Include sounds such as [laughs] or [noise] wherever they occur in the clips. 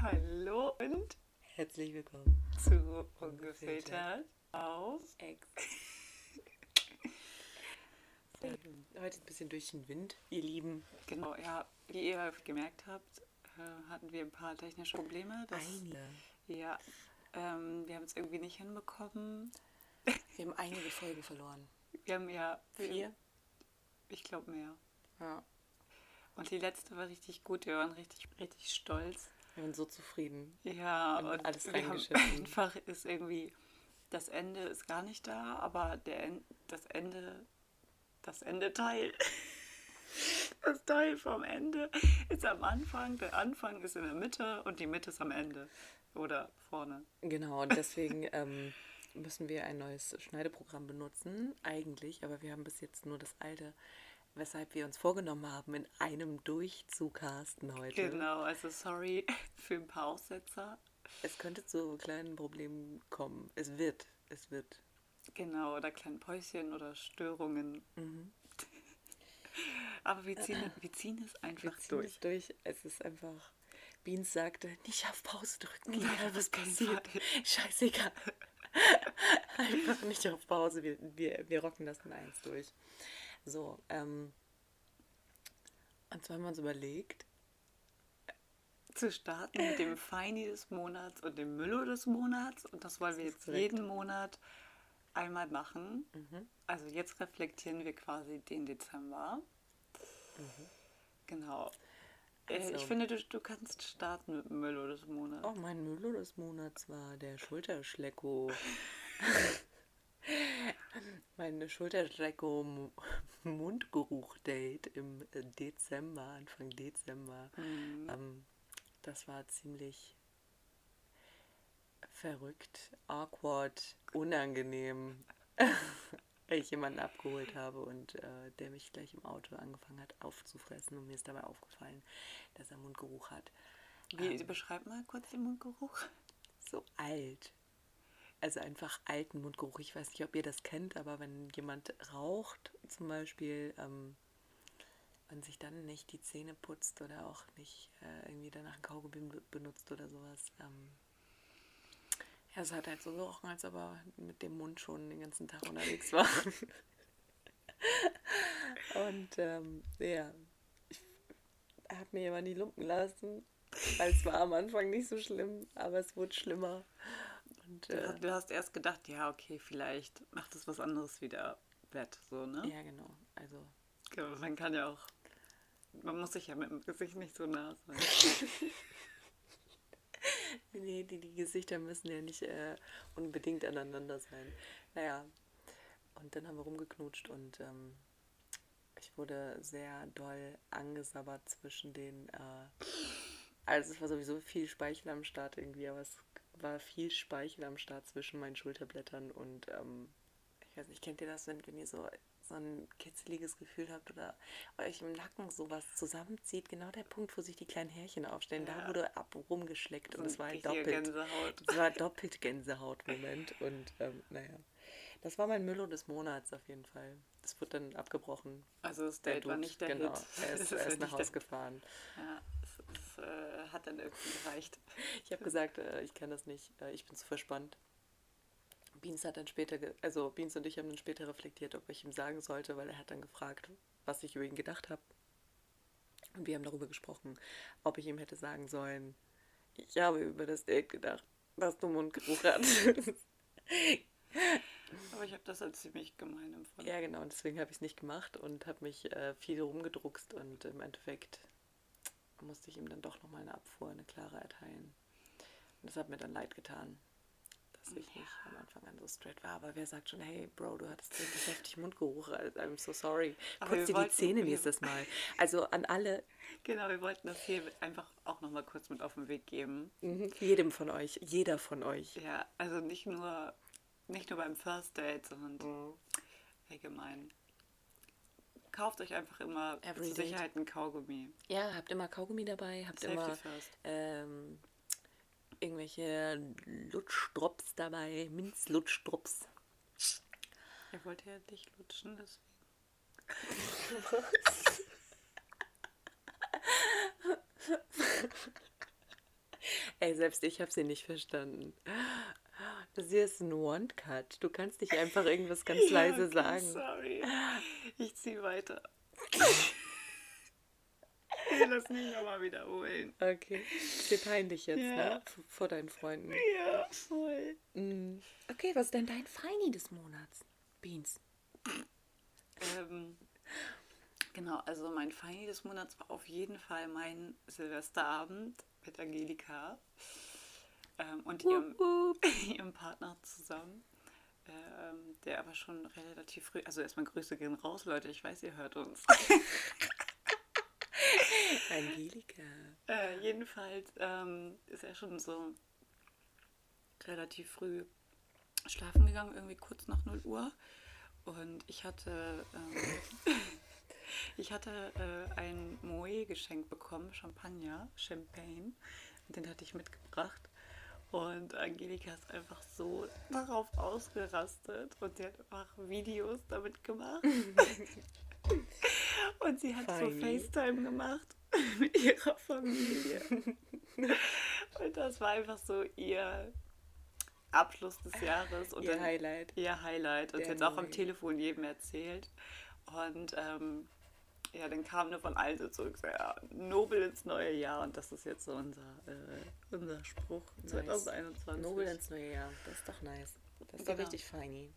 Hallo und Herzlich willkommen. zu Ungefiltert auf Ex. Heute ein bisschen durch den Wind, ihr Lieben. Genau, ja, wie ihr gemerkt habt, äh, hatten wir ein paar technische Probleme. Das, Einige. Ja, ähm, wir haben es irgendwie nicht hinbekommen. Wir haben einige Folgen verloren. Wir haben ja Vier? Ich glaube mehr. Ja. Und die letzte war richtig gut. Wir waren richtig, richtig stolz. Wir waren so zufrieden. Ja, Haben und alles reingeschnitten. [laughs] einfach ist irgendwie das Ende ist gar nicht da, aber der En- das Ende das Ende Teil [laughs] das Teil vom Ende ist am Anfang, der Anfang ist in der Mitte und die Mitte ist am Ende oder vorne. Genau, und deswegen [laughs] ähm, müssen wir ein neues Schneideprogramm benutzen, eigentlich, aber wir haben bis jetzt nur das alte, weshalb wir uns vorgenommen haben, in einem Durchzug casten heute. Genau, also sorry [laughs] für ein paar Aussetzer. Es könnte zu kleinen Problemen kommen. Es wird, es wird. Genau, oder kleinen Päuschen oder Störungen. [laughs] Aber wir ziehen, wir ziehen es einfach Wir ziehen durch. es durch. Es ist einfach. Beans sagte, nicht auf Pause drücken, egal auf was passiert. Fall. [laughs] Scheißegal. einfach nicht auf Pause. Wir, wir, wir rocken das in eins durch. So, ähm. Und zwar haben wir uns überlegt, zu starten mit dem Feini des Monats und dem Müllo des Monats. Und das wollen wir jetzt jeden Monat einmal machen. Mhm. Also jetzt reflektieren wir quasi den Dezember. Genau. Äh, Mhm. Also- Ich finde, du, du kannst starten mit dem Müllo des Monats. oh, mein Müller des Monats war der Schulterschlecko. [laughs] Meine Schulterschlecko-Mundgeruch-Date im äh, Dezember, Anfang Dezember. Mhm. Ähm, das war ziemlich verrückt, awkward, unangenehm, [laughs] weil ich jemanden abgeholt habe und äh, der mich gleich im Auto angefangen hat aufzufressen und mir ist dabei aufgefallen, dass er Mundgeruch hat. Wie, Ähm, beschreib mal kurz den Mundgeruch. so alt. Also einfach alten Mundgeruch. Ich weiß nicht, ob ihr das kennt, aber wenn jemand raucht, zum Beispiel, ähm, und sich dann nicht die Zähne putzt oder auch nicht äh, irgendwie danach ein Kaugummi be- benutzt oder sowas. Ähm, ja, es hat halt so gerochen, als ob er mit dem Mund schon den ganzen Tag unterwegs war. [laughs] und ähm, ja, ich habe mir aber nie lumpen lassen, weil es war am Anfang nicht so schlimm, aber es wurde schlimmer. Und, Du, äh, hast- du hast erst gedacht, ja, okay, vielleicht macht es was anderes wieder wett, so, ne? ja, genau. Also, Ja, Man kann ja auch, man muss sich ja mit dem Gesicht nicht so nah sein. [laughs] nee, die, die Gesichter müssen ja nicht äh, unbedingt aneinander sein. Naja, und dann haben wir rumgeknutscht und ähm, ich wurde sehr doll angesabbert zwischen den. Äh, also, es war sowieso viel Speichel am Start irgendwie, aber es war viel Speichel am Start zwischen meinen Schulterblättern und ähm, ich weiß nicht, kennt ihr das, wenn, wenn ihr so, so ein kitzeliges Gefühl habt oder euch im Nacken sowas zusammenzieht? Genau der Punkt, wo sich die kleinen Härchen aufstellen, Ja. da wurde ab rumgeschleckt So und ein es war richtiger doppelt. Gänsehaut. Es war doppelt Gänsehaut-Moment und ähm, naja. Das war mein Müllo des Monats auf jeden Fall. Das wurde dann abgebrochen. Also das Der Date war nicht der genau. Hit. Er ist, [laughs] er ist nach Hause gefahren. Ja, es, es äh, hat dann irgendwie gereicht. Ich habe gesagt, äh, ich kann das nicht. Äh, ich bin zu verspannt. Beans hat dann später, also Beans und ich haben dann später reflektiert, ob ich ihm sagen sollte, weil er hat dann gefragt, was ich über ihn gedacht habe. Und wir haben darüber gesprochen, ob ich ihm hätte sagen sollen, ich habe über das Date gedacht, dass du Mundgeruch hattest. Aber ich habe das als ziemlich gemein empfunden. Ja, genau, und deswegen habe ich es nicht gemacht und habe mich äh, viel rumgedruckst und im Endeffekt musste ich ihm dann doch nochmal eine Abfuhr, eine klare erteilen. Und das hat mir dann leid getan, dass ich nicht am Anfang an so straight war. Aber wer sagt schon, hey Bro, du hattest wirklich heftig Mundgeruch, also, I'm so sorry. Putz dir die Zähne nächstes Mal. Also an alle, [laughs] Genau, wir wollten das hier einfach auch nochmal kurz mit auf den Weg geben. mhm, jedem von euch, jeder von euch. Ja, also nicht nur, nicht nur beim First Date, sondern Mhm. allgemein. Kauft euch einfach immer Every zur. Sicherheit ein Kaugummi. Ja, habt immer Kaugummi dabei, habt Safety immer ähm, irgendwelche Lutschdrops dabei, Minzlutschdrops. Er wollte ja dich lutschen, deswegen. [laughs] Ey, selbst ich habe sie nicht verstanden. Das hier ist ein One-Cut. Du kannst nicht einfach irgendwas [laughs] ganz Ja, leise okay, sagen. Sorry. Ich ziehe weiter. [laughs] Lass mich nochmal wiederholen. Okay. Ist dir peinlich jetzt, Ja. ne? Vor deinen Freunden. Ja, voll. Mm. Okay, was ist denn dein Feini des Monats? Beans. Ähm, genau, also mein Feini des Monats war auf jeden Fall mein Silvesterabend mit Angelika ähm, und ihrem, [laughs] ihrem Partner zusammen. Ähm, der aber schon relativ früh, also erstmal Grüße gehen raus, Leute, ich weiß, ihr hört uns. [laughs] Angelika. Äh, jedenfalls ähm, ist er schon so relativ früh schlafen gegangen, irgendwie kurz nach 0 Uhr. Und ich hatte, ähm, [laughs] ich hatte äh, ein Moe geschenkt bekommen, Champagner, Champagne. Und den hatte ich mitgebracht. Und Angelika ist einfach so darauf ausgerastet und sie hat einfach Videos damit gemacht. [laughs] und sie hat so Feini. FaceTime gemacht [laughs] mit ihrer Familie. [laughs] und das war einfach so ihr Abschluss des Jahres. Und Ihr Highlight. Ihr Highlight. Und sie hat auch am. Telefon jedem erzählt. Und ähm, ja, dann kam nur von allen so zurück, so, ja, nobel ins neue Jahr. Und das ist jetzt so unser, äh, unser Spruch Nice. 2021. Nobel ins neue Jahr. Das ist doch nice. Das ist Genau. doch richtig feini.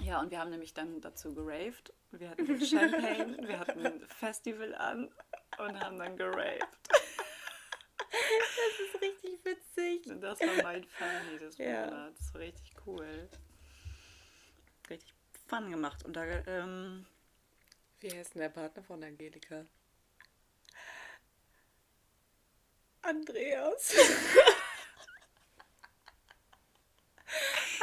Ja, und wir haben nämlich dann dazu geraved. Wir hatten Champagne, wir hatten ein Festival an und haben dann geraved. Das ist richtig witzig. Und das war mein Funny des Ja. Monats. Das war richtig cool. Richtig fun gemacht. Und da, ähm, Wie heißt denn der Partner von Angelika? Andreas. [laughs]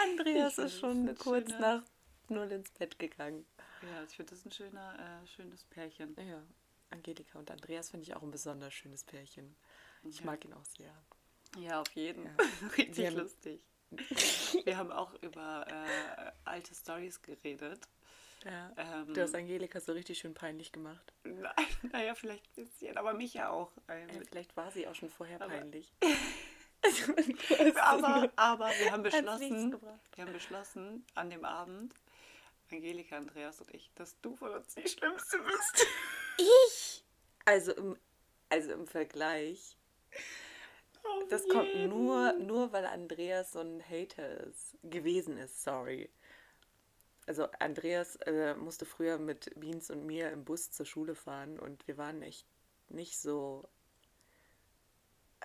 Andreas Ich ist schon kurz schöner- nach null ins Bett gegangen. Ja, ich finde das ein schöner, äh, schönes Pärchen. Ja, Angelika und Andreas finde ich auch ein besonders schönes Pärchen. Ich Ja. mag ihn auch sehr. Ja, auf jeden. Ja. [laughs] Richtig Wir haben- lustig. Wir haben auch über äh, alte Stories geredet. Ja. Ähm, Du hast Angelika so richtig schön peinlich gemacht. Nein, [laughs] naja, vielleicht ein bisschen, aber mich ja auch. Ähm, Äh, vielleicht war sie auch schon vorher Aber- peinlich. [laughs] aber, aber wir haben [laughs] beschlossen, wir haben beschlossen an dem Abend, Angelika, Andreas und ich, dass du von uns die Schlimmste bist. Ich? Also im, also im Vergleich. Auf Das kommt jeden. nur, nur, weil Andreas so ein Hater ist, gewesen ist, sorry. Also Andreas äh, musste früher mit Beans und mir im Bus zur Schule fahren und wir waren echt nicht so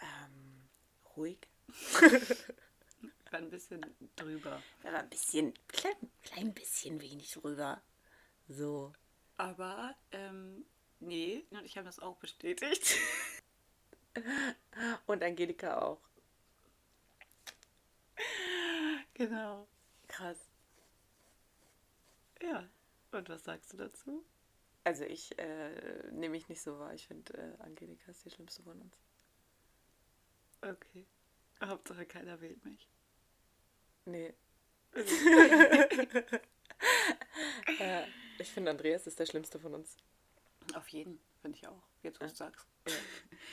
ähm, ruhig. [laughs] War ein bisschen drüber. Er war ein bisschen, klein, klein bisschen wenig rüber. So. Aber, ähm, nee, und ich habe das auch bestätigt. [laughs] Und Angelika auch. genau. Krass. Ja. Und was sagst du dazu? Also ich äh, nehme mich nicht so wahr. Ich finde, äh, Angelika ist die schlimmste von uns. Okay. Hauptsache keiner wählt mich. Nee. [laughs] äh, ich finde, Andreas ist der schlimmste von uns. Auf jeden, finde ich auch. Jetzt, wo du sagst.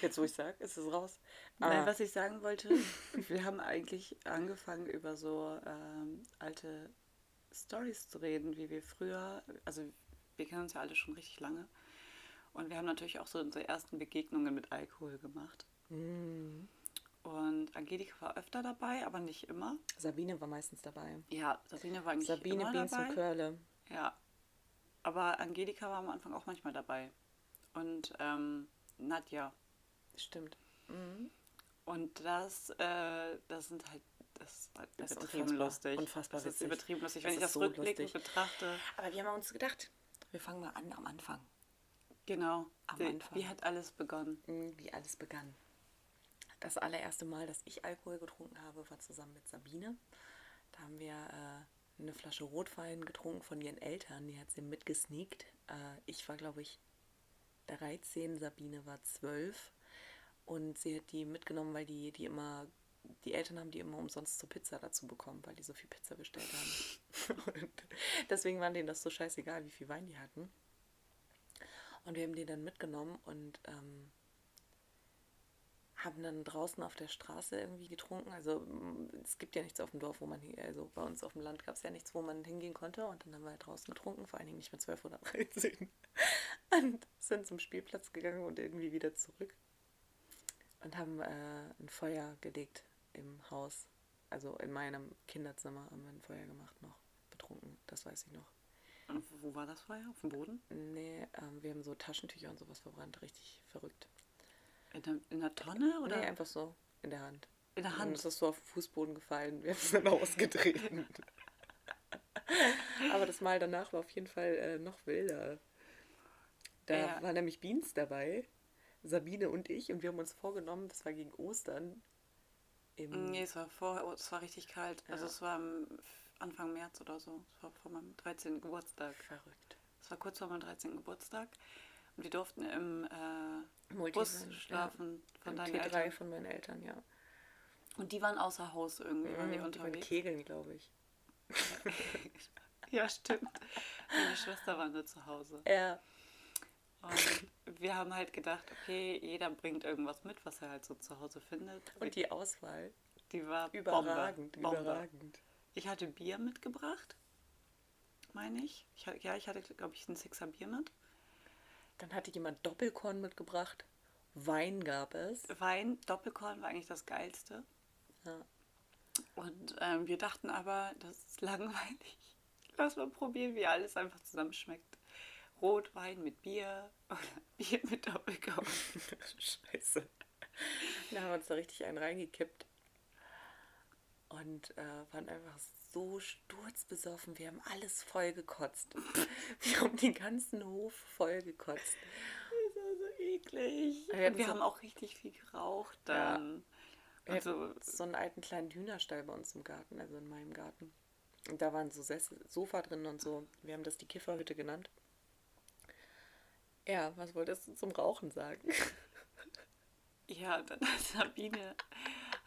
Jetzt, wo ich sage, ist es raus. Nein, Ah, was ich sagen wollte, wir haben eigentlich angefangen über so ähm, alte Stories zu reden, wie wir früher, also wir kennen uns ja alle schon richtig lange. Und wir haben natürlich auch so unsere ersten Begegnungen mit Alkohol gemacht. mm. Und Angelika war öfter dabei, aber nicht immer. Sabine war meistens dabei. Ja, Sabine war eigentlich Sabine, immer Beans dabei. und Körle. Ja. Aber Angelika war am Anfang auch manchmal dabei. Und ähm, Nadja. Stimmt. Mhm. Und das, äh, das sind halt, das ist halt Das ist übertrieben unfassbar- lustig. unfassbar das ist übertrieben lustig. Das Wenn ich ist das so rückblickend betrachte, Aber wir haben uns gedacht, wir fangen mal an am Anfang. genau, Am wie, Anfang. wie hat alles begonnen? Mm, Wie alles begann. Das allererste Mal, dass ich Alkohol getrunken habe, war zusammen mit Sabine. Da haben wir äh, eine Flasche Rotwein getrunken von ihren Eltern. Die hat sie mitgesneakt. Äh, ich war, glaube ich, 13, Sabine war 12. Und sie hat die mitgenommen, weil die, die immer, die Eltern haben die immer umsonst zur Pizza dazu bekommen, weil die so viel Pizza bestellt haben. [laughs] Und deswegen waren denen das so scheißegal, wie viel Wein die hatten. Und wir haben die dann mitgenommen und ähm, haben dann draußen auf der Straße irgendwie getrunken. Also mm, es gibt ja nichts auf dem Dorf, wo man, also bei uns auf dem Land gab es ja nichts, wo man hingehen konnte. Und dann haben wir halt draußen getrunken, vor allen Dingen nicht mit 12 oder 13. [laughs] Und sind zum Spielplatz gegangen und irgendwie wieder zurück. Und haben äh, ein Feuer gelegt im Haus. Also in meinem Kinderzimmer haben wir ein Feuer gemacht noch. Betrunken, das weiß ich noch. Und wo war das Feuer? Auf dem Boden? Nee, ähm, wir haben so Taschentücher und sowas verbrannt. Richtig verrückt. In der, in der Tonne oder Nee, einfach so in der Hand. in der Und Hand? es ist so auf den Fußboden gefallen. Wir haben es dann [laughs] ausgetreten. [laughs] Aber das Mal danach war auf jeden Fall äh, noch wilder. Da Ja. war nämlich Beans dabei, Sabine und ich, und wir haben uns vorgenommen, das war gegen Ostern. Im, Nee, es war vorher, oh, es war richtig kalt. Also Ja. es war Anfang März oder so. Es war vor meinem 13. Geburtstag. Verrückt. Es war kurz vor meinem 13. Geburtstag. Und wir durften im äh, Bus ja. schlafen von Im deinen T3 Eltern. von meinen Eltern, ja. Und die waren außer Haus irgendwie, waren die Mhm, die waren unterwegs. Kegeln, glaube ich. [laughs] Ja, stimmt. Meine Schwester war nur zu Hause. Ja. Und wir haben halt gedacht, okay, jeder bringt irgendwas mit, was er halt so zu Hause findet. Und die Auswahl. die war Überragend, Bombe. Bombe. überragend. Ich hatte Bier mitgebracht, meine ich. ich ja, ich hatte, glaube ich, ein Sixer Bier mit. Dann hatte jemand Doppelkorn mitgebracht. Wein gab es. Wein, Doppelkorn war eigentlich das Geilste. Ja. Und ähm, wir dachten aber, das ist langweilig. Lass mal probieren, wie alles einfach zusammenschmeckt. Rotwein mit Bier [laughs] oder Bier mit Doppelkorn. [laughs] Scheiße. Da haben wir uns da richtig einen reingekippt. Und äh, waren einfach so sturzbesoffen. Wir haben alles voll gekotzt. [laughs] Wir haben den ganzen Hof voll gekotzt. Das war so eklig. Wir Und wir so- haben auch richtig viel geraucht Ja. dann. Wir Also, hatten so einen alten kleinen Hühnerstall bei uns im Garten, also in meinem Garten. Und da waren so Sessel, Sofa drin und so. Wir haben das die Kifferhütte genannt. Ja, was wolltest du zum Rauchen sagen? [laughs] ja, dann hat Sabine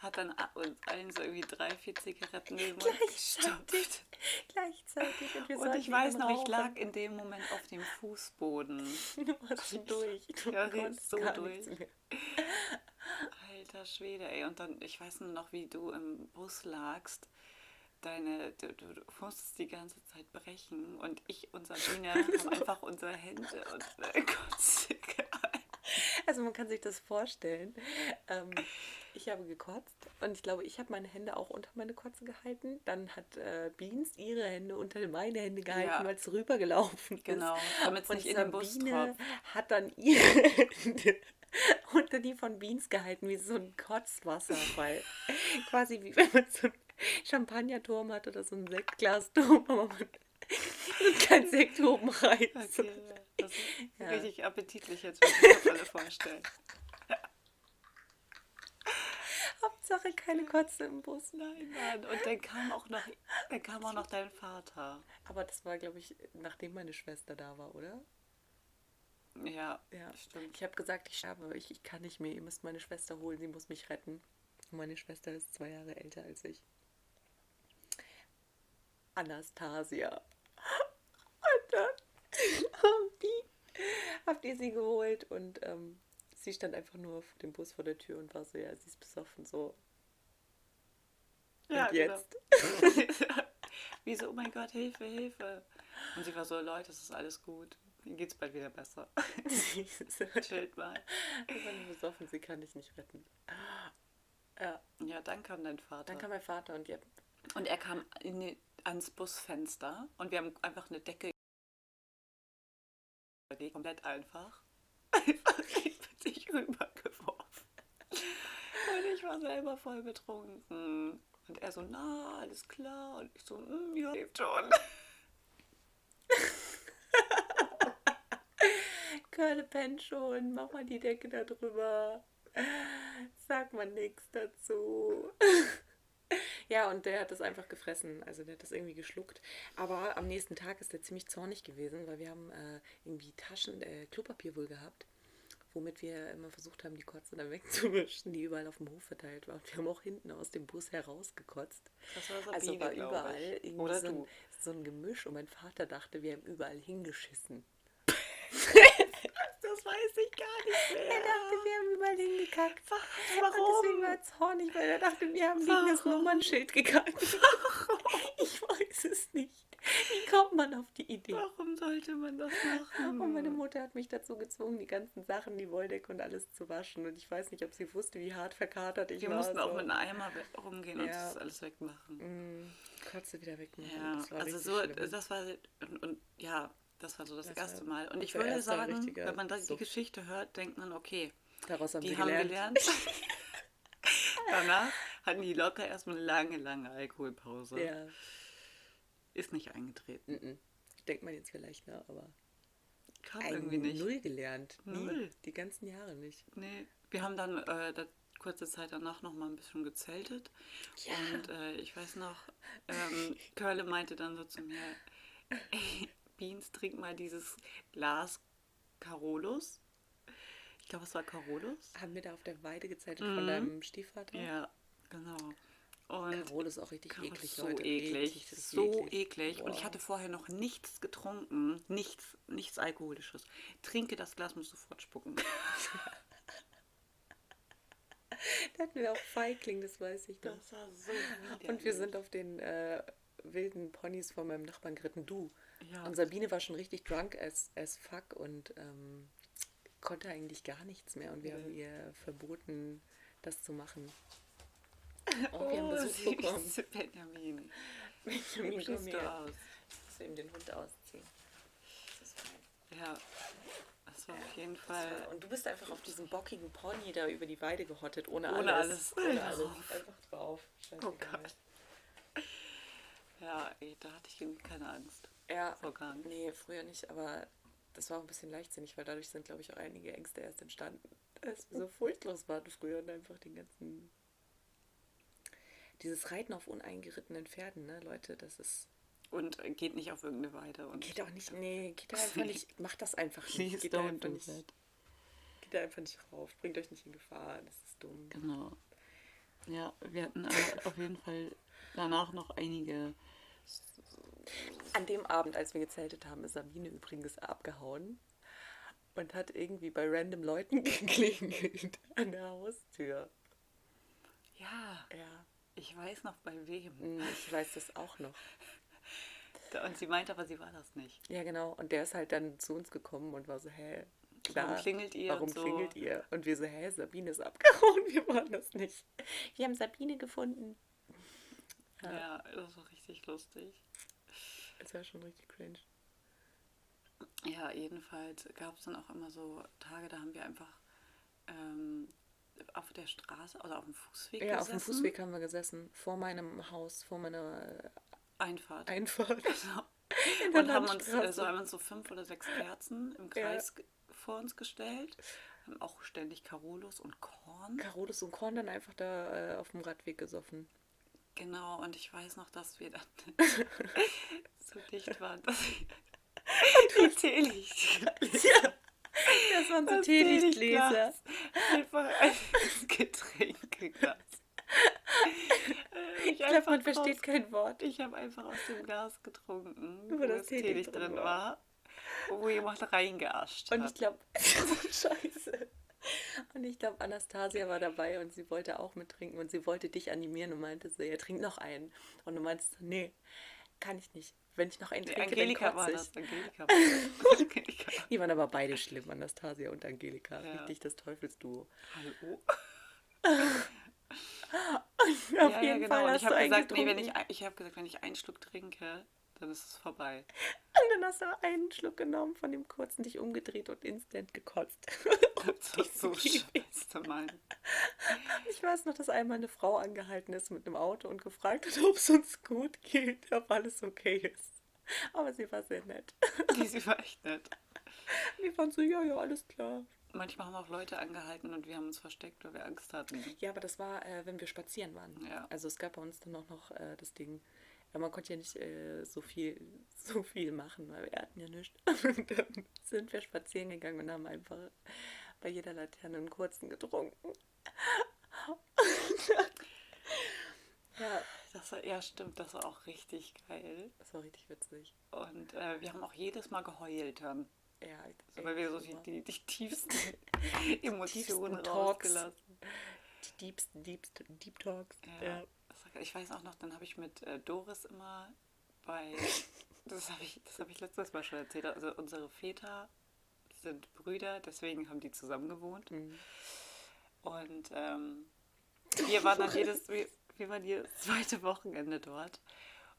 hat dann uns allen so irgendwie drei, vier Zigaretten uns Gleichzeitig. Gleichzeitig. Und, Und ich weiß noch, ich lag in dem Moment auf dem Fußboden. [laughs] Du warst schon durch. Du Ja, so durch. Alter Schwede, ey. Und dann, ich weiß nur noch, wie du im Bus lagst. Deine, du, du, musstest die ganze Zeit brechen. Und ich und [laughs] Sabine haben einfach unsere Hände und [laughs] Kotze gehalten. Also man kann sich das vorstellen. Ähm, ich habe gekotzt und ich glaube, ich habe meine Hände auch unter meine Kotze gehalten. Dann hat äh, Beans ihre Hände unter meine Hände gehalten, Ja. weil es rübergelaufen ist. Genau, damit's Und nicht in den Bus Sabine tropft. hat dann ihre Hände [laughs] unter die von Beans gehalten, wie so ein Kotzwasserfall. Quasi wie wenn man so einen [laughs] Champagnerturm hat oder so ein Sektglasturm, [laughs] aber man kein Sekt oben rein. Okay. Das ist [laughs] Ja. richtig appetitlich jetzt, wenn ich mir das alle vorstellen. Hauptsache keine Kotze im Bus. Nein, Mann. Und dann kam auch noch, dann kam auch noch dein Vater. Aber das war, glaube ich, nachdem meine Schwester da war, oder? Ja, Ja. stimmt. Ich habe gesagt, ich sterbe, ich, ich kann nicht mehr, ihr müsst meine Schwester holen, sie muss mich retten. Und meine Schwester ist zwei Jahre älter als ich. Anastasia. Und dann haben die, habt ihr sie geholt und ähm, sie stand einfach nur auf dem Bus vor der Tür und war so, ja, sie ist besoffen, so. Ja, und jetzt? Genau. [laughs] Wie so, oh mein Gott, Hilfe, Hilfe. Und sie war so, Leute, es ist alles gut. Mir geht's bald wieder besser. sie [laughs] ist Chillt mal. einfach besoffen, sie kann dich nicht retten. Ja, Ja, dann kam dein Vater. dann kam mein Vater und ihr und er kam in die, ans Busfenster und wir haben einfach eine Decke komplett einfach. [laughs] Einfach rübergeworfen. Und ich war selber voll betrunken. Und er so, na, alles klar. Und ich so, "Mm, ja, lebt schon. [laughs] Curle pennt schon, mach mal die Decke da drüber. Sag mal nichts dazu. Ja, und der hat das einfach gefressen. Also der hat das irgendwie geschluckt. Aber am nächsten Tag ist der ziemlich zornig gewesen, weil wir haben äh, irgendwie Taschen, äh, Klopapier wohl gehabt, womit wir immer versucht haben, die Kotze dann [laughs] wegzuwischen, die überall auf dem Hof verteilt war. Und wir haben auch hinten aus dem Bus herausgekotzt. Das war Sabine, Also war überall Oder so, ein, du. so ein Gemisch und mein Vater dachte, wir haben überall hingeschissen. Das weiß ich gar nicht mehr. Er dachte, wir haben überall hingekackt. Was? Und deswegen war Warum? er zornig, weil er dachte, wir haben gegen das Warum? Nummernschild gekackt. Ich weiß es nicht. Wie kommt man auf die Idee? Warum sollte man das machen? Und meine Mutter hat mich dazu gezwungen, die ganzen Sachen, die Wolldecke und alles zu waschen. Und ich weiß nicht, ob sie wusste, wie hart verkatert ich Wir war. mussten auch so. mit einem Eimer rumgehen und Ja. das alles wegmachen. Mm, Kotze wieder wegmachen. Ja, also so, schlimm. das war, und, und ja, das war so das, Das erste Mal. Und ich würde sagen, richtiger wenn man da die Sucht. Geschichte hört, denkt man, okay, Daraus haben die haben gelernt. gelernt. [laughs] Danach hatten die locker erstmal eine lange, lange Alkoholpause. Ja. Ist nicht eingetreten. Mm-mm. Denkt man jetzt vielleicht, ne? Aber Kam irgendwie nicht. null gelernt. Nie. Null. Die ganzen Jahre nicht. Nee, wir haben dann äh, da, kurze Zeit danach noch mal ein bisschen gezeltet. Ja. Und äh, ich weiß noch, ähm, Curle meinte dann so zu mir, ey, Beans, trink mal dieses Glas Carolus. Ich glaube, es war Carolus. Haben wir da auf der Weide gezeltet von deinem Stiefvater? Ja, genau. Und Carol ist auch richtig Carol eklig, so Leute. eklig, richtig so eklig. Und ich hatte vorher noch nichts getrunken, nichts, nichts Alkoholisches. Trinke das Glas, musst sofort spucken. [laughs] Da hatten wir auch Feigling, das weiß ich noch. war so Und wir sind auf den äh, wilden Ponys von meinem Nachbarn geritten. Du. Ja. Und Sabine war schon richtig drunk as, as fuck und ähm, konnte eigentlich gar nichts mehr. Und wir haben ihr verboten, das zu machen. Oh, wir haben Besuch bekommen. süße [laughs] Benjamin. Benjamin, Wie komm du her. aus? Ich muss eben den Hund ausziehen. Das. Ja, das war auf jeden Fall. Und du bist einfach auf diesem bockigen Pony da über die Weide gehottet, ohne, Ohne alles. alles. Ohne alles. Drauf. Einfach drauf. Oh Scheißegal. Gott. Ja, ey, da hatte ich irgendwie keine Angst. Ja, Vor gar nicht. nee, früher nicht, aber das war auch ein bisschen leichtsinnig, weil dadurch sind, glaube ich, auch einige Ängste erst entstanden. Dass wir so furchtlos waren früher und einfach den ganzen. Dieses Reiten auf uneingerittenen Pferden, ne, Leute, das ist. Und geht nicht auf irgendeine Weide. Und Geht auch nicht, nee, geht da [laughs] einfach nicht, macht das einfach nicht. Geht da einfach nicht, geht da einfach nicht rauf, bringt euch nicht in Gefahr, das ist dumm. Genau. Ja, wir hatten auf jeden Fall danach noch einige. An dem Abend, als wir gezeltet haben, ist Sabine übrigens abgehauen und hat irgendwie bei random Leuten [laughs] geklingelt an der Haustür. Ja, Ja, ich weiß noch bei wem. mm, ich weiß das auch noch. Und sie meinte aber, sie war das nicht. Ja, genau. Und der ist halt dann zu uns gekommen und war so, hä, klar, Warum klingelt ihr Warum und so? klingelt ihr? Und wir so, hä, Sabine ist abgehauen, [laughs] wir waren das nicht. Wir haben Sabine gefunden. Ja. Ja, das war richtig lustig. Das war schon richtig cringe. Ja, jedenfalls gab es dann auch immer so Tage, da haben wir einfach ähm, auf der Straße oder auf dem Fußweg Ja, auf gesessen. dem Fußweg haben wir gesessen, vor meinem Haus, vor meiner Einfahrt. Einfahrt. [laughs] Genau. Und haben uns, Landstraße. äh, so haben uns so fünf oder sechs Kerzen im Ja. Kreis ge- vor uns gestellt. Haben auch ständig Carolus und Korn. Carolus und Korn dann einfach da äh, auf dem Radweg gesoffen. Genau, und ich weiß noch, dass wir dann [laughs] so dicht waren, dass wir die [laughs] Teelicht Das waren so Teelichtgläser. einfach als [laughs] Getränkeglas. Äh, Ich glaube, man versteht kein Wort. Ich habe einfach aus dem Glas getrunken, Wo wo das Teelicht drin war. war, wo jemand reingeascht Und hat. ich glaube, scheiße. Und ich glaube, Anastasia war dabei und sie wollte auch mittrinken und sie wollte dich animieren und meinte so, ja, trink noch einen. Und du meinst, so, nee, kann ich nicht. Wenn ich noch einen Nee, trinke, Angelika dann war ich. das. Angelika [laughs] war das. Angelika. Die waren aber beide schlimm, Anastasia und Angelika. Ja. Richtig das Teufelsduo. Hallo? [laughs] Auf ja, jeden ja, Fall genau. Und hast ich du habe gesagt, nee, wenn ich, ich habe gesagt, wenn ich einen Schluck trinke, dann ist es vorbei. Und dann hast du einen Schluck genommen von dem kurzen, dich umgedreht und instant gekotzt. [laughs] Das ist so scheiße, Mann. Ich weiß noch, dass einmal eine Frau angehalten ist mit einem Auto und gefragt hat, ob es uns gut geht, ob alles okay ist. Aber sie war sehr nett. [laughs] Die war echt nett. Wir waren so, ja, ja, alles klar. Manchmal haben auch Leute angehalten und wir haben uns versteckt, weil wir Angst hatten. Ja, aber das war, äh, wenn wir spazieren waren. Ja. Also es gab bei uns dann auch noch äh, das Ding, ja, man konnte ja nicht äh, so viel [laughs] so viel machen, weil wir hatten ja nichts. [laughs] Und dann sind wir spazieren gegangen und haben einfach bei jeder Laterne einen kurzen getrunken. [laughs] ja, Das war, ja, stimmt, das war auch richtig geil. das war richtig witzig. Und äh, wir haben auch jedes Mal geheult dann. Ja, So, weil wir so die, die, die tiefsten Emotionen Tiefsten Talks. rausgelassen. Die diebsten, diebsten, Deep Talks. Ja. Ich weiß auch noch, dann habe ich mit äh, Doris immer bei, [laughs] das habe ich, das habe ich letztes Mal schon erzählt, also unsere Väter sind Brüder, deswegen haben die zusammen gewohnt. Mhm. Und ähm, wir waren dann [laughs] jedes, wir, wir waren jedes zweite Wochenende dort.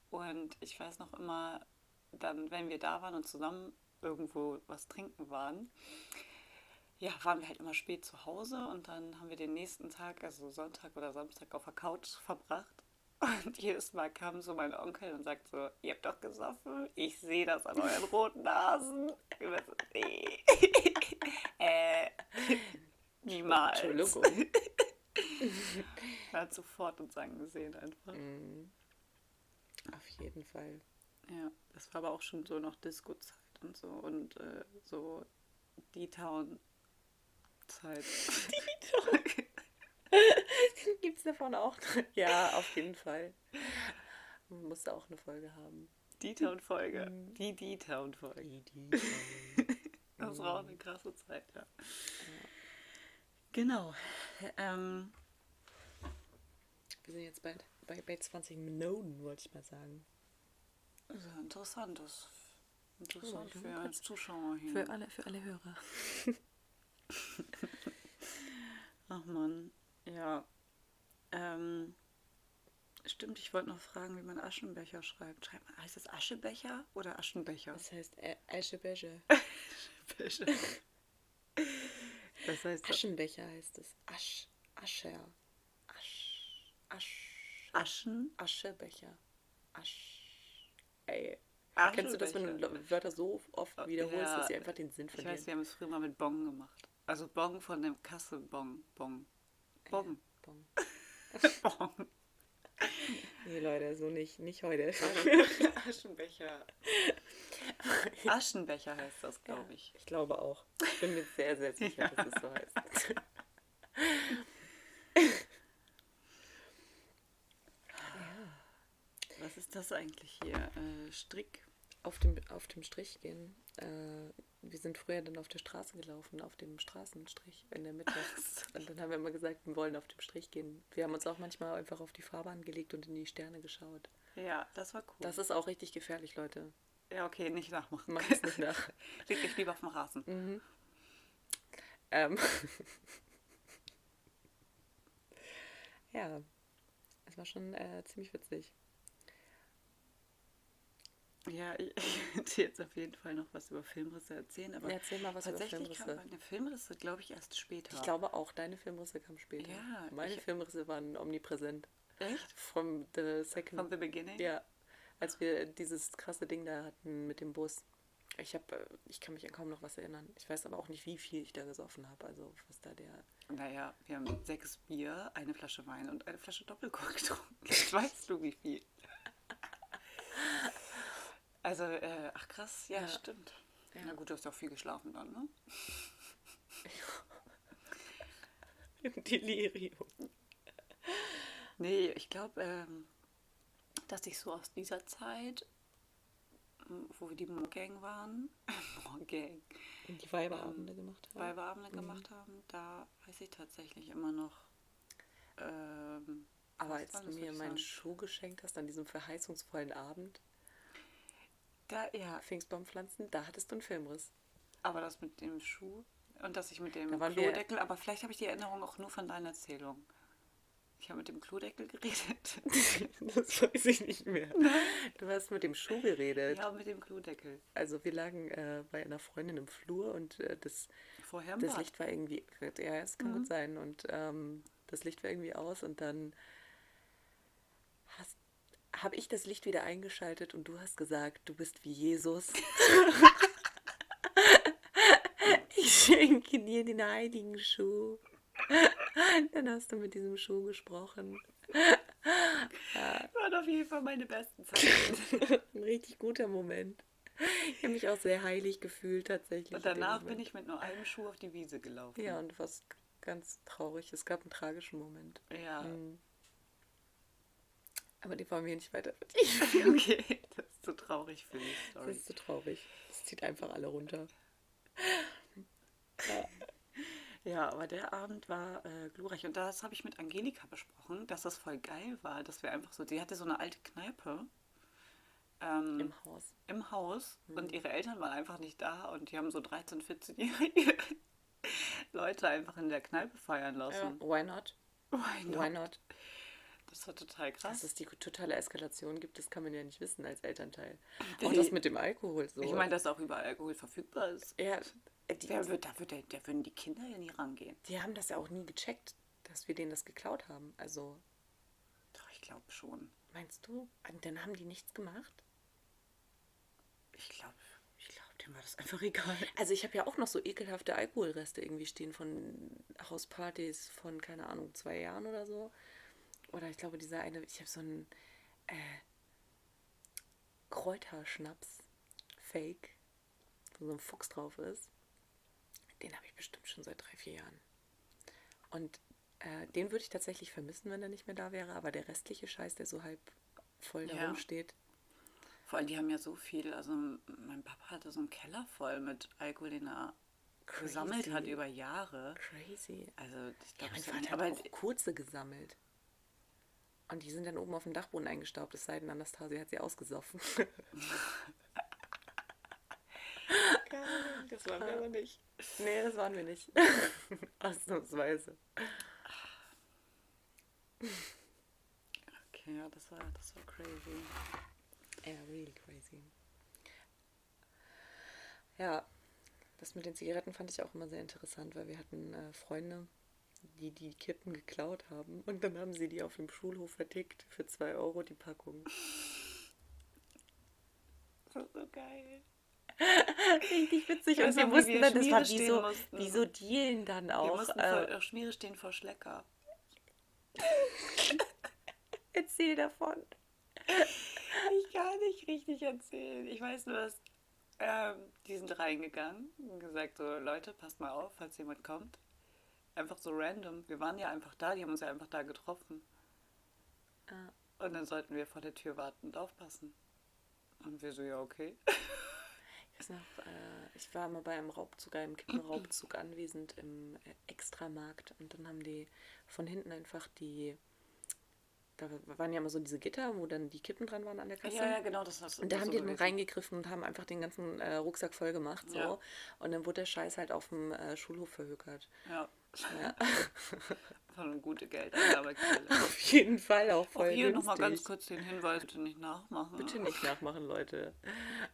Und ich weiß noch immer, dann, wenn wir da waren und zusammen irgendwo was trinken waren, ja, waren wir halt immer spät zu Hause und dann haben wir den nächsten Tag, also Sonntag oder Samstag, auf der Couch verbracht. Und jedes Mal kam so mein Onkel und sagt so, ihr habt doch gesoffen, ich sehe das an euren roten Nasen. Ich war so, nee. [laughs] äh, niemals. Entschuldigung. Er [laughs] hat sofort uns angesehen einfach. Mhm. Auf jeden Fall. Ja, das war aber auch schon so noch Disco-Zeit und so und äh, so die Town-Zeit. [laughs] [laughs] Gibt es davon auch? [laughs] Ja, auf jeden Fall. Man musste auch eine Folge haben. Die Town-Folge. Mhm. Die die, [laughs] Das war auch eine krasse Zeit, ja. Genau. Ähm, Wir sind jetzt bald bei, bei 20 Minuten, wollte ich mal sagen. also interessant, das interessant Ja, für als Zuschauer hier. Für alle, für alle Hörer. Ach man, ja. Ähm, stimmt, ich wollte noch fragen, wie man Aschenbecher schreibt. schreibt man, heißt das Aschebecher oder Aschenbecher? Das heißt Ä- Aschebecher. [laughs] Becher. Das heißt Aschenbecher heißt es. Asch. Ascher. Asch. Asch. Aschen. Aschebecher. Asch. Ey. Aschebecher. Kennst du das, wenn du Wörter so oft wiederholst, Ja, dass sie einfach den Sinn Ich weiß, verlieren? wir haben es früher mal mit Bong gemacht. Also Bong von dem Kasse Bong. Bong. Bong. Bong. Bong. [laughs] Nee, Leute, so nicht. Nicht heute. [laughs] Aschenbecher. Aschenbecher heißt das, glaube ich. Ich glaube auch. Ich bin mir sehr, sehr [laughs] sicher, dass es so heißt. Was ist das eigentlich hier? Äh, Strick. Auf dem, auf dem Strich gehen. Äh, wir sind früher dann auf der Straße gelaufen, auf dem Straßenstrich in der Mitte. Und dann haben wir immer gesagt, wir wollen auf dem Strich gehen. Wir haben uns auch manchmal einfach auf die Fahrbahn gelegt und in die Sterne geschaut. Ja, das war cool. Das ist auch richtig gefährlich, Leute. ja, okay, nicht nachmachen. Macht es nicht nach. [laughs] Leg dich lieber auf den Rasen. Ähm. [laughs] ja, es war schon äh, ziemlich witzig. Ja, ich, [laughs] ich hätte jetzt auf jeden Fall noch was über Filmrisse erzählen, aber Erzähl mal was über tatsächlich kam Filmrisse. meine Filmrisse, glaube ich, erst später. Ich glaube auch, deine Filmrisse kamen später. Ja, Meine ich- Filmrisse waren omnipräsent. Echt? From the second. From the beginning? Ja, als wir dieses krasse Ding da hatten mit dem Bus. Ich habe, ich kann mich an kaum noch was erinnern. Ich weiß aber auch nicht, wie viel ich da gesoffen habe. Also was da der. Naja, wir haben sechs Bier, eine Flasche Wein und eine Flasche Doppelkork [laughs] getrunken. Jetzt weißt du, wie viel. Also, äh, ach krass, ja, Ja. stimmt. Ja. Na gut, du hast ja auch viel geschlafen dann, ne? Im [laughs] Delirium. Nee, ich glaube, ähm, dass ich so aus dieser Zeit, wo wir die Morgang waren, [laughs] Morgang, Und die Weiberabende gemacht haben. Weiberabende gemacht haben, da weiß ich tatsächlich immer noch. Ähm, Aber als du mir meinen? Schuh geschenkt hast an diesem verheißungsvollen Abend, Da, ja, Pfingstbaumpflanzen, da hattest du einen Filmriss. aber das mit dem Schuh und dass ich mit dem Da Klodeckel, aber vielleicht habe ich die Erinnerung auch nur von deiner Erzählung. Ich habe mit dem Klodeckel geredet. [laughs] Das weiß ich nicht mehr. Du hast mit dem Schuh geredet. ja, mit dem Klodeckel. Also wir lagen äh, bei einer Freundin im Flur und äh, das, das. Licht war irgendwie, ja, es kann gut sein. Und ähm, das Licht war irgendwie aus und dann habe ich das Licht wieder eingeschaltet und du hast gesagt, du bist wie Jesus. [laughs] ich schenke dir den heiligen Schuh. Dann hast du mit diesem Schuh gesprochen. waren auf jeden Fall meine besten Zeiten. [laughs] Ein richtig guter Moment. Ich habe mich auch sehr heilig gefühlt tatsächlich. Und danach bin ich mit nur einem Schuh auf die Wiese gelaufen. Ja, und was ganz traurig. Es gab einen tragischen Moment. Ja. Mhm. Aber die wollen wir nicht weiter [laughs] vertiefen. Okay, das ist zu traurig für die Das Story. ist so traurig. Das zieht einfach alle runter. [laughs] Ja, aber der Abend war äh, glorreich. Und das habe ich mit Angelika besprochen, dass das voll geil war, dass wir einfach so, die hatte so eine alte Kneipe ähm, Im Haus. im Haus und ihre Eltern waren einfach nicht da und die haben so 13-, 14-jährige [laughs] Leute einfach in der Kneipe feiern Ja, lassen. why not? Why not? Why not? Das war total Dass krass. es die totale Eskalation gibt, das kann man ja nicht wissen als Elternteil. Auch das mit dem Alkohol so. Ich meine, dass auch überall Alkohol verfügbar ist. ja, die, Wer wird, da, wird, da würden die Kinder ja nie rangehen. die haben das ja auch nie gecheckt, dass wir denen das geklaut haben. Also, Doch, ich glaube schon. meinst du? Und dann haben die nichts gemacht? Ich glaube, ich glaube, dem war das [laughs] einfach egal. Also ich habe ja auch noch so ekelhafte Alkoholreste irgendwie stehen von Hauspartys von, keine Ahnung, zwei Jahren oder so. Oder ich glaube, dieser eine, ich habe so einen äh, Kräuterschnaps, Fake, wo so ein Fuchs drauf ist. Den habe ich bestimmt schon seit drei, vier Jahren. Und äh, den würde ich tatsächlich vermissen, wenn er nicht mehr da wäre. Aber der restliche Scheiß, der so halb voll da Ja. rumsteht, Vor allem, die haben ja so viel. Also, mein Papa hatte so einen Keller voll mit Alkohol, den er gesammelt hat Crazy. über Jahre. crazy. Also, ich Ja, glaube, mein es Vater aber hat auch kurze gesammelt. Und die sind dann oben auf dem Dachboden eingestaubt, es sei denn, Anastasia hat sie ausgesoffen. das waren wir aber nicht. nee, das waren wir nicht. Ausnahmsweise. Okay, ja, das war, das war crazy. Ja, really crazy. Ja, das mit den Zigaretten fand ich auch immer sehr interessant, weil wir hatten äh, Freunde, die die Kippen geklaut haben und dann haben sie die auf dem Schulhof vertickt für 2 Euro die Packung. Das war so geil. [laughs] Richtig witzig. Und wir wussten wir dann, das war wie so, mussten. wie so Dealen dann Wir auch. mussten äh, vor, Schmiere stehen vor Schlecker. [laughs] Erzähl davon. Ich kann nicht richtig erzählen. Ich weiß nur, dass ähm, die sind reingegangen und gesagt, so Leute, passt mal auf, falls jemand kommt. Einfach so random. Wir waren ja einfach da, die haben uns ja einfach da getroffen. Ah. Und dann sollten wir vor der Tür warten und aufpassen. Und wir so, ja, okay. Ich weiß noch, äh, ich war mal bei einem Raubzug, einem Kippenraubzug [clears throat] anwesend im äh, Extramarkt und dann haben die von hinten einfach die, da waren ja immer so diese Gitter, wo dann die Kippen dran waren an der Kasse. Ja, ja, genau, das hast du Und da haben so die dann reingegriffen und haben einfach den ganzen äh, Rucksack voll gemacht. So. Ja. Und dann wurde der Scheiß halt auf dem äh, Schulhof verhökert. Ja, Ja. [laughs] von eine gute Geldeinnahmequelle. [laughs] Auf jeden Fall auch Auch voll hier nochmal ganz kurz den Hinweis, bitte nicht nachmachen. Bitte nicht nachmachen, Leute.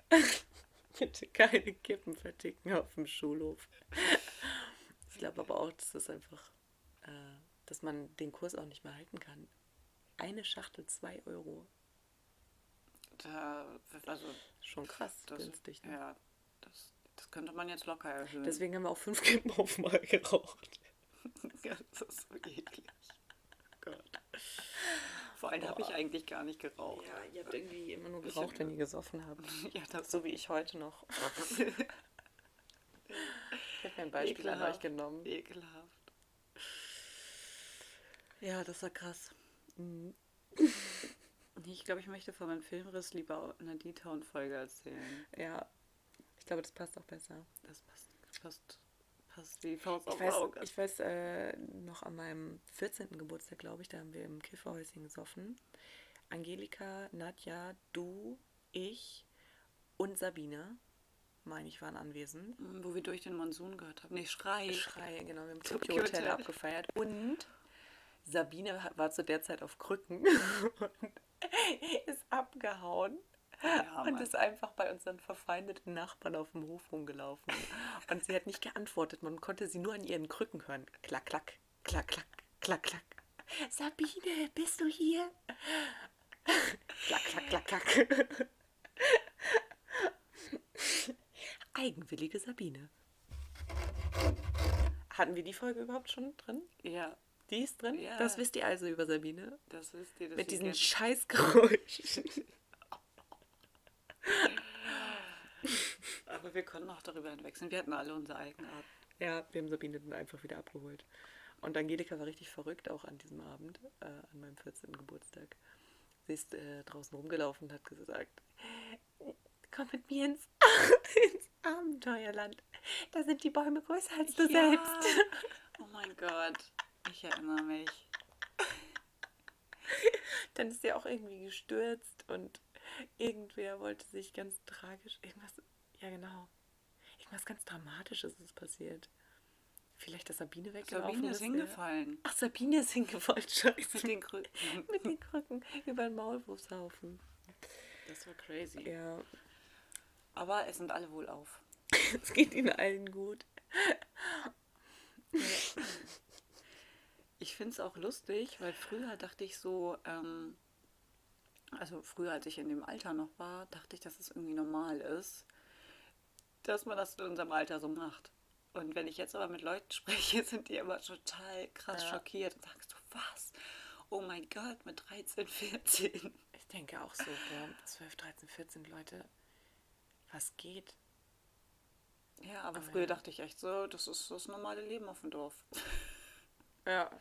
[laughs] Bitte keine Kippen verticken auf dem Schulhof. Ich glaube aber auch, dass das einfach, äh, dass man den Kurs auch nicht mehr halten kann. Eine Schachtel 2 Euro. Da, also, Schon krass das, günstig. Ne? Ja, das, das könnte man jetzt locker erhöhen. Deswegen haben wir auch fünf Kippen auf mal geraucht. [laughs] Das ist so eklig. Gott. Vor allem habe ich eigentlich gar nicht geraucht. Ja, ihr habt irgendwie immer nur Ich geraucht, wenn ihr gesoffen habt. [laughs] Ja, das So wie ich heute noch. [laughs] Ich habe mir ein Beispiel an Ekelhaft. euch genommen. ekelhaft. Ja, das war krass. Mhm. Ich glaube, ich möchte von meinem Filmriss lieber eine D-Town-Folge erzählen. Ja, ich glaube, das passt auch besser. Das passt, passt, passt wie Faust Ich auf weiß, Auge. ich weiß äh, noch an meinem 14. Geburtstag, glaube ich, da haben wir im Kifferhäuschen gesoffen. Angelika, Nadja, du, ich und Sabine, meine ich, waren anwesend. Mm, Wo wir durch den Monsun gehört haben. Nee, Schrei. Schrei, genau, wir haben im Tokyo Hotel abgefeiert. Und Sabine war zu der Zeit auf Krücken [laughs] und ist abgehauen. Ja, und ist einfach bei unseren verfeindeten Nachbarn auf dem Hof rumgelaufen. Und sie hat nicht geantwortet. Man konnte sie nur an ihren Krücken hören. Klack, klack, klack, klack, klack, klack. Sabine, bist du hier? klack, klack, klack, klack. Eigenwillige Sabine. Hatten wir die Folge überhaupt schon drin? Ja, Die ist drin? Ja. Das wisst ihr also über Sabine? das wisst ihr. dass Mit diesen Scheißgeräuschen. Aber wir konnten auch darüber hinwechseln. Wir hatten alle unsere Eigenart. Ja, wir haben Sabine dann einfach wieder abgeholt. Und Angelika war richtig verrückt auch an diesem Abend, äh, an meinem 14. Geburtstag. Sie ist äh, draußen rumgelaufen und hat gesagt, komm mit mir ins, [laughs] ins Abenteuerland. Da sind die Bäume größer als du Ja. selbst. Oh mein Gott. Ich erinnere mich. Dann ist er auch irgendwie gestürzt und irgendwer wollte sich ganz tragisch, irgendwas, ja genau, irgendwas ganz Dramatisches ist passiert. Vielleicht, dass Sabine weggelaufen Sabine ist ist. ja. hingefallen. Ach, Sabine ist hingefallen, [laughs] scheiße. Mit den Krücken. [laughs] Mit den Krücken über den Maulwurfshaufen. Das war crazy. Ja, Aber es sind alle wohl auf. [laughs] es geht ihnen allen gut. Ich finde es auch lustig, weil früher dachte ich so, ähm, also früher, als ich in dem Alter noch war, dachte ich, dass es irgendwie normal ist, dass man das in unserem Alter so macht. Und wenn ich jetzt aber mit Leuten spreche, [laughs] sind die immer total krass Ja. schockiert und sagen so, was? Oh mein Gott, mit 13, 14. Ich denke auch so, boah, 12, 13, 14 Leute, was geht? Ja, aber Aber früher ja. dachte ich echt so, das ist das normale Leben auf dem Dorf. [laughs] Ja,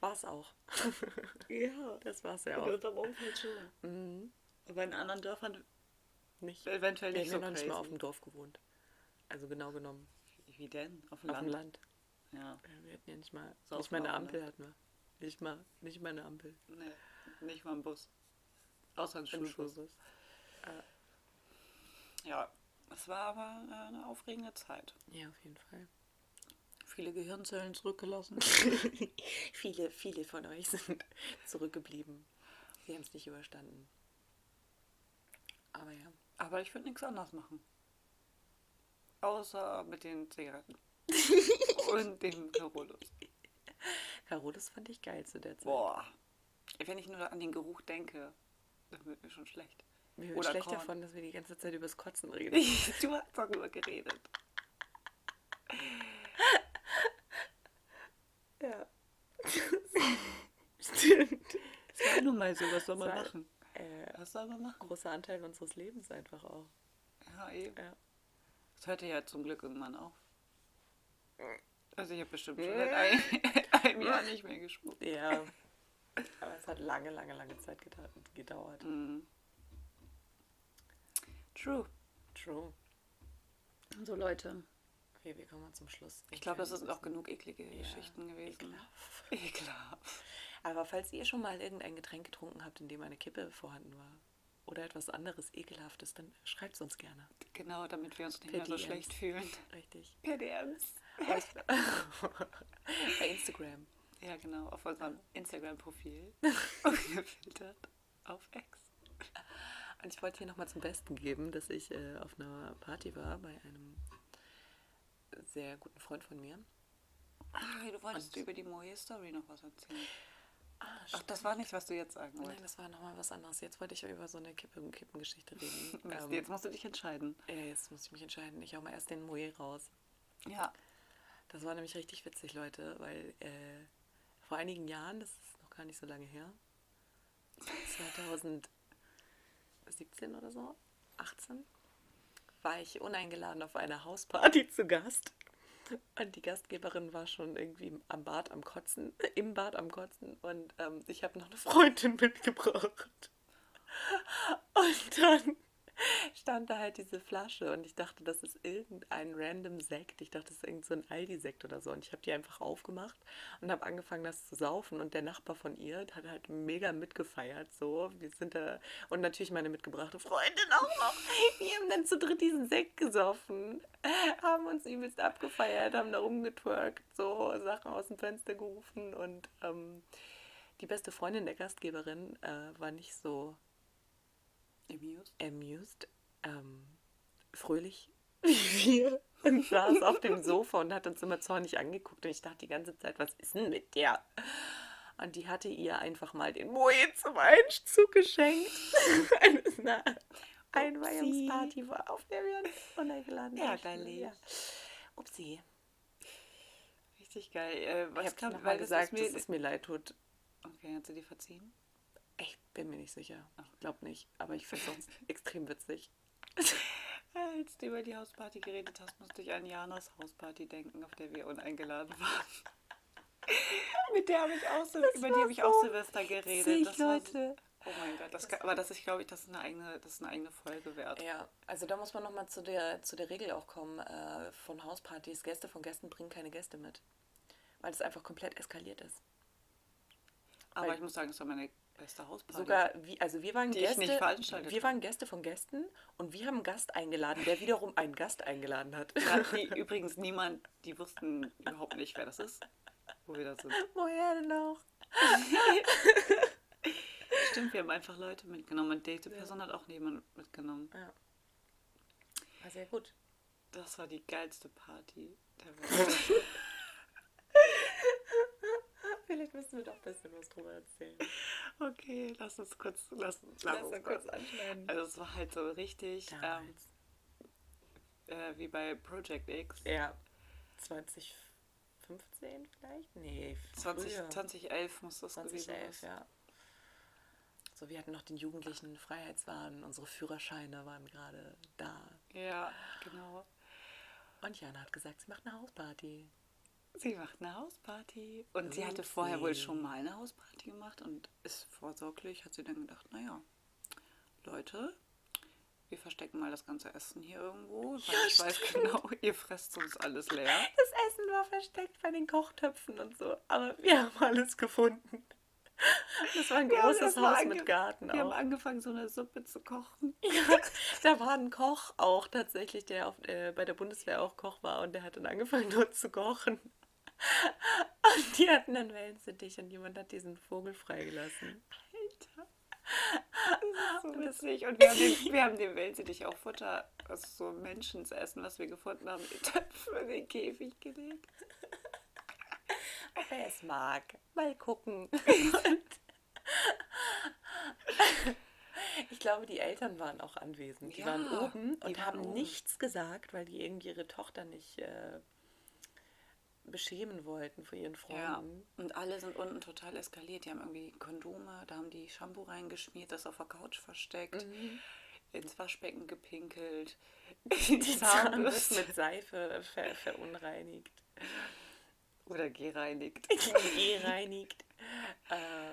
war es auch. [laughs] Ja, Das war es ja in auch. unserem Umfeld schon. Mhm. Aber in anderen Dörfern Nicht. eventuell Wir nicht haben so ja noch nicht mal auf dem Dorf gewohnt. Also genau genommen. Wie denn? Auf dem Auf dem Land? Land. Ja. Wir hatten ja nicht mal, So nicht mal eine Land. Ampel hatten wir. Nicht mal, nicht mal eine Ampel. Nee, nicht mal ein Bus. Außer ein Schulbus. Schulbus. Ja, es war aber äh, eine aufregende Zeit. Ja, auf jeden Fall. Viele Gehirnzellen zurückgelassen. [laughs] viele, viele von euch sind [laughs] zurückgeblieben. Sie haben es nicht überstanden. Aber ja. aber ich würde nichts anderes machen. Außer mit den Zigaretten. [laughs] Und dem Carolus. Carolus fand ich geil zu der Zeit. Boah. Wenn ich nur an den Geruch denke, dann wird mir schon schlecht. Mir wird Oder schlecht Korn. davon, dass wir die ganze Zeit übers Kotzen reden. [laughs] du hast darüber geredet. [laughs] ja. Stimmt. Das war nun mal so, was soll man Sei- machen? Äh, Was soll man machen? großer Anteil unseres Lebens einfach auch. Ja, eben. Ja. Das hörte ja zum Glück irgendwann auf. Also ich habe bestimmt schon seit ein, [laughs] einem Jahr nicht mehr gespuckt. Ja. Aber es hat lange, lange, lange Zeit gedau- gedauert. Mhm. True. True. So Leute, Okay, wir kommen mal zum Schluss. ich glaube, das sind auch genug eklige Ja, Geschichten gewesen. ekelhaft. Ekelhaft. Aber falls ihr schon mal irgendein Getränk getrunken habt, in dem eine Kippe vorhanden war oder etwas anderes Ekelhaftes, dann schreibt es uns gerne. Genau, damit wir uns nicht Per mehr so DMs. schlecht fühlen. Richtig. Per DMs. [laughs] Bei Instagram. Ja, genau, auf unserem Instagram-Profil. [laughs] Ungefiltert auf X. Und ich wollte hier nochmal zum Besten geben, dass ich äh, auf einer Party war bei einem sehr guten Freund von mir. Ah, du wolltest Und- über die Moje-Story noch was erzählen. Ach, das war nicht, was du jetzt sagen Nein, wolltest. das war nochmal was anderes. Jetzt wollte ich ja über so eine Kippe, Kippengeschichte reden. [laughs] Ähm, jetzt musst du dich entscheiden. ja, jetzt muss ich mich entscheiden. Ich hau mal erst den Moe raus. Ja. Das war nämlich richtig witzig, Leute, weil äh, vor einigen Jahren, das ist noch gar nicht so lange her, 2017 oder so, 18, war ich uneingeladen auf einer Hausparty zu Gast. Und die Gastgeberin war schon irgendwie am Bad am Kotzen, im Bad am Kotzen. Und ähm, ich habe noch eine Freundin [laughs] mitgebracht. Und dann [laughs] stand da halt diese Flasche und ich dachte, das ist irgendein random Sekt. Ich dachte, das ist irgend so Aldi-Sekt oder so. Und ich habe die einfach aufgemacht und habe angefangen, das zu saufen. Und der Nachbar von ihr hat halt mega mitgefeiert. So, wir sind da. Und natürlich meine mitgebrachte Freundin auch noch. [laughs] Wir haben dann zu dritt diesen Sekt gesoffen, [laughs] haben uns übelst abgefeiert, haben da rumgetwerkt, so Sachen aus dem Fenster gerufen. Und ähm, die beste Freundin der Gastgeberin äh, war nicht so Amused. amused, ähm, fröhlich wie [laughs] wir und saß auf dem Sofa und hat uns immer zornig angeguckt und ich dachte die ganze Zeit, was ist denn mit der? Und die hatte ihr einfach mal den Moe zum Einzug geschenkt. [laughs] Eine Einweihungsparty war, auf der wir uns uneingeladen. Ärgerlich. Ja. Upsi. Richtig geil. Äh, was Ich habe das gesagt, ist mir, dass es mir leid tut. Okay, hat sie dir verziehen? Ich bin mir nicht sicher. Ich glaube nicht. Aber ich finde es [laughs] extrem witzig. Als du über die Hausparty geredet hast, musste ich an Janas Hausparty denken, auf der wir uneingeladen waren. [laughs] Mit der habe ich auch so, über die habe ich auch Silvester geredet. Witzig, Das war so- Leute. Oh mein Gott, das kann, aber das ist, glaube ich, das ist eine eigene, das ist eine eigene Folge wert. Ja, also da muss man nochmal zu der, zu der Regel auch kommen äh, von Hauspartys. Gäste von Gästen bringen keine Gäste mit. Weil es einfach komplett eskaliert ist. Aber Weil- ich muss sagen, es war meine beste Hausparty. Sogar, wie, also wir waren Die ich Gäste, nicht veranstaltet wir waren Gäste von Gästen und wir haben einen Gast eingeladen, der wiederum einen Gast eingeladen hat. Ja, die, [laughs] übrigens niemand, die wussten überhaupt nicht, wer das ist, wo wir da sind. Woher denn auch? [laughs] Stimmt, wir haben einfach Leute mitgenommen und die Person hat auch niemand mitgenommen. Ja. War sehr gut. Das war die geilste Party der Welt. [laughs] Müssen wir doch ein bisschen was drüber erzählen. Okay, lass uns kurz, lass, lass, Lass uns kurz anschneiden. Also es war halt so richtig ähm, äh, wie bei Project X. Ja. 2015 vielleicht? Nee, 20, früher. 2011 muss das gewesen 2011, sein. ja. So, wir hatten noch den jugendlichen Freiheitswahn, unsere Führerscheine waren gerade da. Ja, genau. Und Jana hat gesagt, sie macht eine Hausparty. Sie macht eine Hausparty. Und sie hatte vorher wohl schon mal eine Hausparty gemacht und ist vorsorglich, hat sie dann gedacht, naja, Leute, wir verstecken mal das ganze Essen hier irgendwo, weil ich weiß genau, [laughs] ihr fresst uns alles leer. Das Essen war versteckt bei den Kochtöpfen und so, aber wir haben alles gefunden. Das war ein [laughs] Wir haben großes Haus mit Garten Wir haben auch. angefangen, so eine Suppe zu kochen. [laughs] Ja, da war ein Koch auch tatsächlich, der auf, äh, bei der Bundeswehr auch Koch war und der hat dann angefangen dort zu kochen. Und die hatten dann Wellensittich und jemand hat diesen Vogel freigelassen. Alter. Das ist so witzig. Und wir haben dem, [laughs] wir haben dem Wellensittich auch Futter, also so Menschensessen, was wir gefunden haben, in Töpfe in den Käfig gelegt. Ob er es mag. Mal gucken. [laughs] ich glaube, die Eltern waren auch anwesend. Die Ja, waren oben und haben oben. nichts gesagt, weil die irgendwie ihre Tochter nicht äh, beschämen wollten vor ihren Ja, Freunden. und alle sind unten total eskaliert. Die haben irgendwie Kondome, da haben die Shampoo reingeschmiert, das auf der Couch versteckt, ins Waschbecken gepinkelt, [laughs] die, Die Zahnbürste mit Seife ver verunreinigt. oder gereinigt. [laughs] gereinigt. Äh,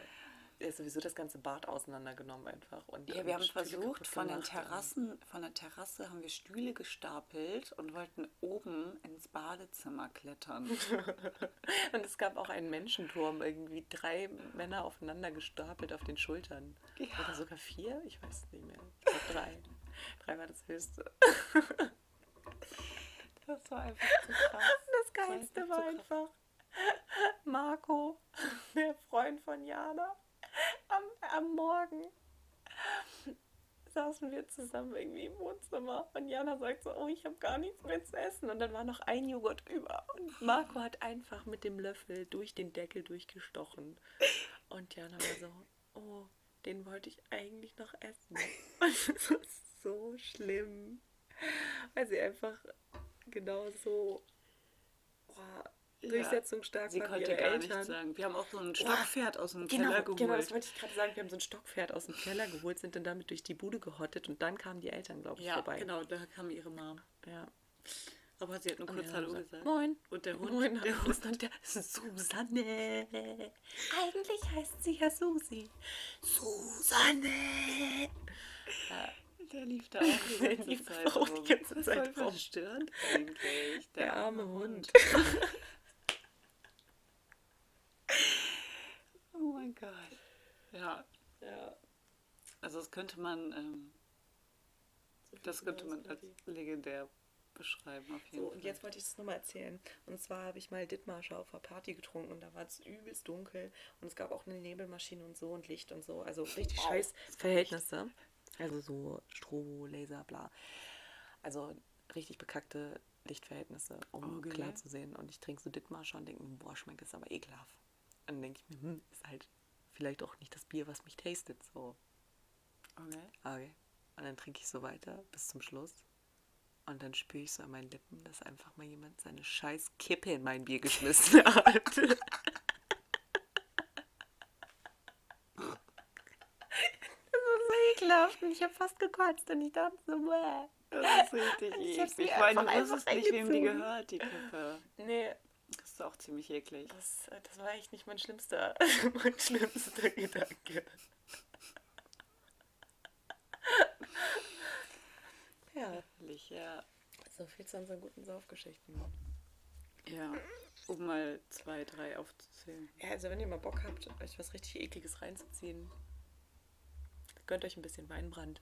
ja, sowieso das ganze Bad auseinandergenommen einfach. Und Ja, wir haben Stühle versucht, von den. Terrassen, von der Terrasse haben wir Stühle gestapelt und wollten oben ins Badezimmer klettern. [laughs] Und es gab auch einen Menschenturm, irgendwie drei Männer aufeinander gestapelt auf den Schultern. Ja. Oder sogar vier? Ich weiß es nicht mehr. Ich glaube drei. Drei war das höchste. [laughs] Das war einfach zu krass. [laughs] Das Geilste einfach war krass. einfach Marco, der Freund von Jana, am, Morgen saßen wir zusammen irgendwie im Wohnzimmer und Jana sagt so, oh, ich habe gar nichts mehr zu essen. Und dann war noch ein Joghurt über. Und Marco hat einfach mit dem Löffel durch den Deckel durchgestochen. Und Jana war so, oh, den wollte ich eigentlich noch essen. [laughs] Und das ist so schlimm. Weil sie einfach genau so boah, durchsetzungsstark Sie waren wie konnte ihre gar Eltern. nichts sagen. Wir haben auch so ein Stockpferd aus dem Genau, Keller geholt. genau, das wollte ich gerade sagen. Wir haben so ein Stockpferd aus dem Keller geholt, sind dann damit durch die Bude gehottet und dann kamen die Eltern, glaube ich, ja, vorbei. genau, da kam ihre Mom. Ja. Aber sie hat nur kurz Hallo haben gesagt. Moin. Und der Hund, Moin. der Und das- und der Susanne. Eigentlich heißt sie ja Susi. Susanne. Der lief da [laughs] auch die Der ganze Zeit auch die ganze Zeit voll verstörend eigentlich. Der arme Hund. Oh [laughs] mein Gott. Ja, Ja. also das könnte man, ähm, das könnte man als legendär beschreiben auf jeden So, Fall. und jetzt wollte ich das nochmal erzählen. Und zwar habe ich mal Dithmarscher auf einer Party getrunken und da war es übelst dunkel und es gab auch eine Nebelmaschine und so und Licht und so. Also richtig Wow. scheiß Verhältnisse. Also so Strobo, Laser, bla. Also richtig bekackte Lichtverhältnisse, um Okay. klar zu sehen. Und ich trinke so Dithmarscher und denke boah, schmeckt das aber ekelhaft. Und dann denke ich mir, hm, ist halt vielleicht auch nicht das Bier, was mich tastet. So, Okay. okay. Und dann trinke ich so weiter bis zum Schluss. Und dann spüre ich so an meinen Lippen, dass einfach mal jemand seine scheiß Kippe in mein Bier geschmissen [laughs] hat. ich habe fast gekotzt und ich dachte so, bäh. Das ist richtig Ich eklig. Ich meine, du einfach wusstest nicht, wem die gehört, die Kippe. Nee, ist auch ziemlich eklig. Das, äh, das war echt nicht mein schlimmster, [laughs] mein schlimmster Gedanke. ja. Herrlich, ja. So viel zu unseren guten Saufgeschichten. Ja, um mal zwei, drei aufzuzählen. Ja, also wenn ihr mal Bock habt, euch was richtig Ekliges reinzuziehen, gönnt euch ein bisschen Weinbrand.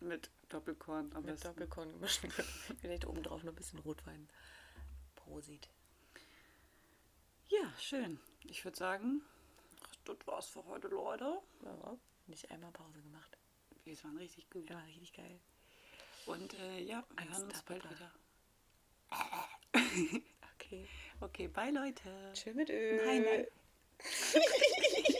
Mit Doppelkorn. Am Mit besten. Doppelkorn gemischt. [laughs] Vielleicht oben drauf noch ein bisschen Rotwein. Prosit. Ja, schön. Ich würde sagen, das war's für heute, Leute. Ja, nicht einmal Pause gemacht. Wir waren richtig gut. Ja, richtig geil. Und äh, ja, wir hören uns bald wieder. [laughs] [laughs] Okay. Okay, bye Leute. Chill mit Öl. Nein, nein. [laughs]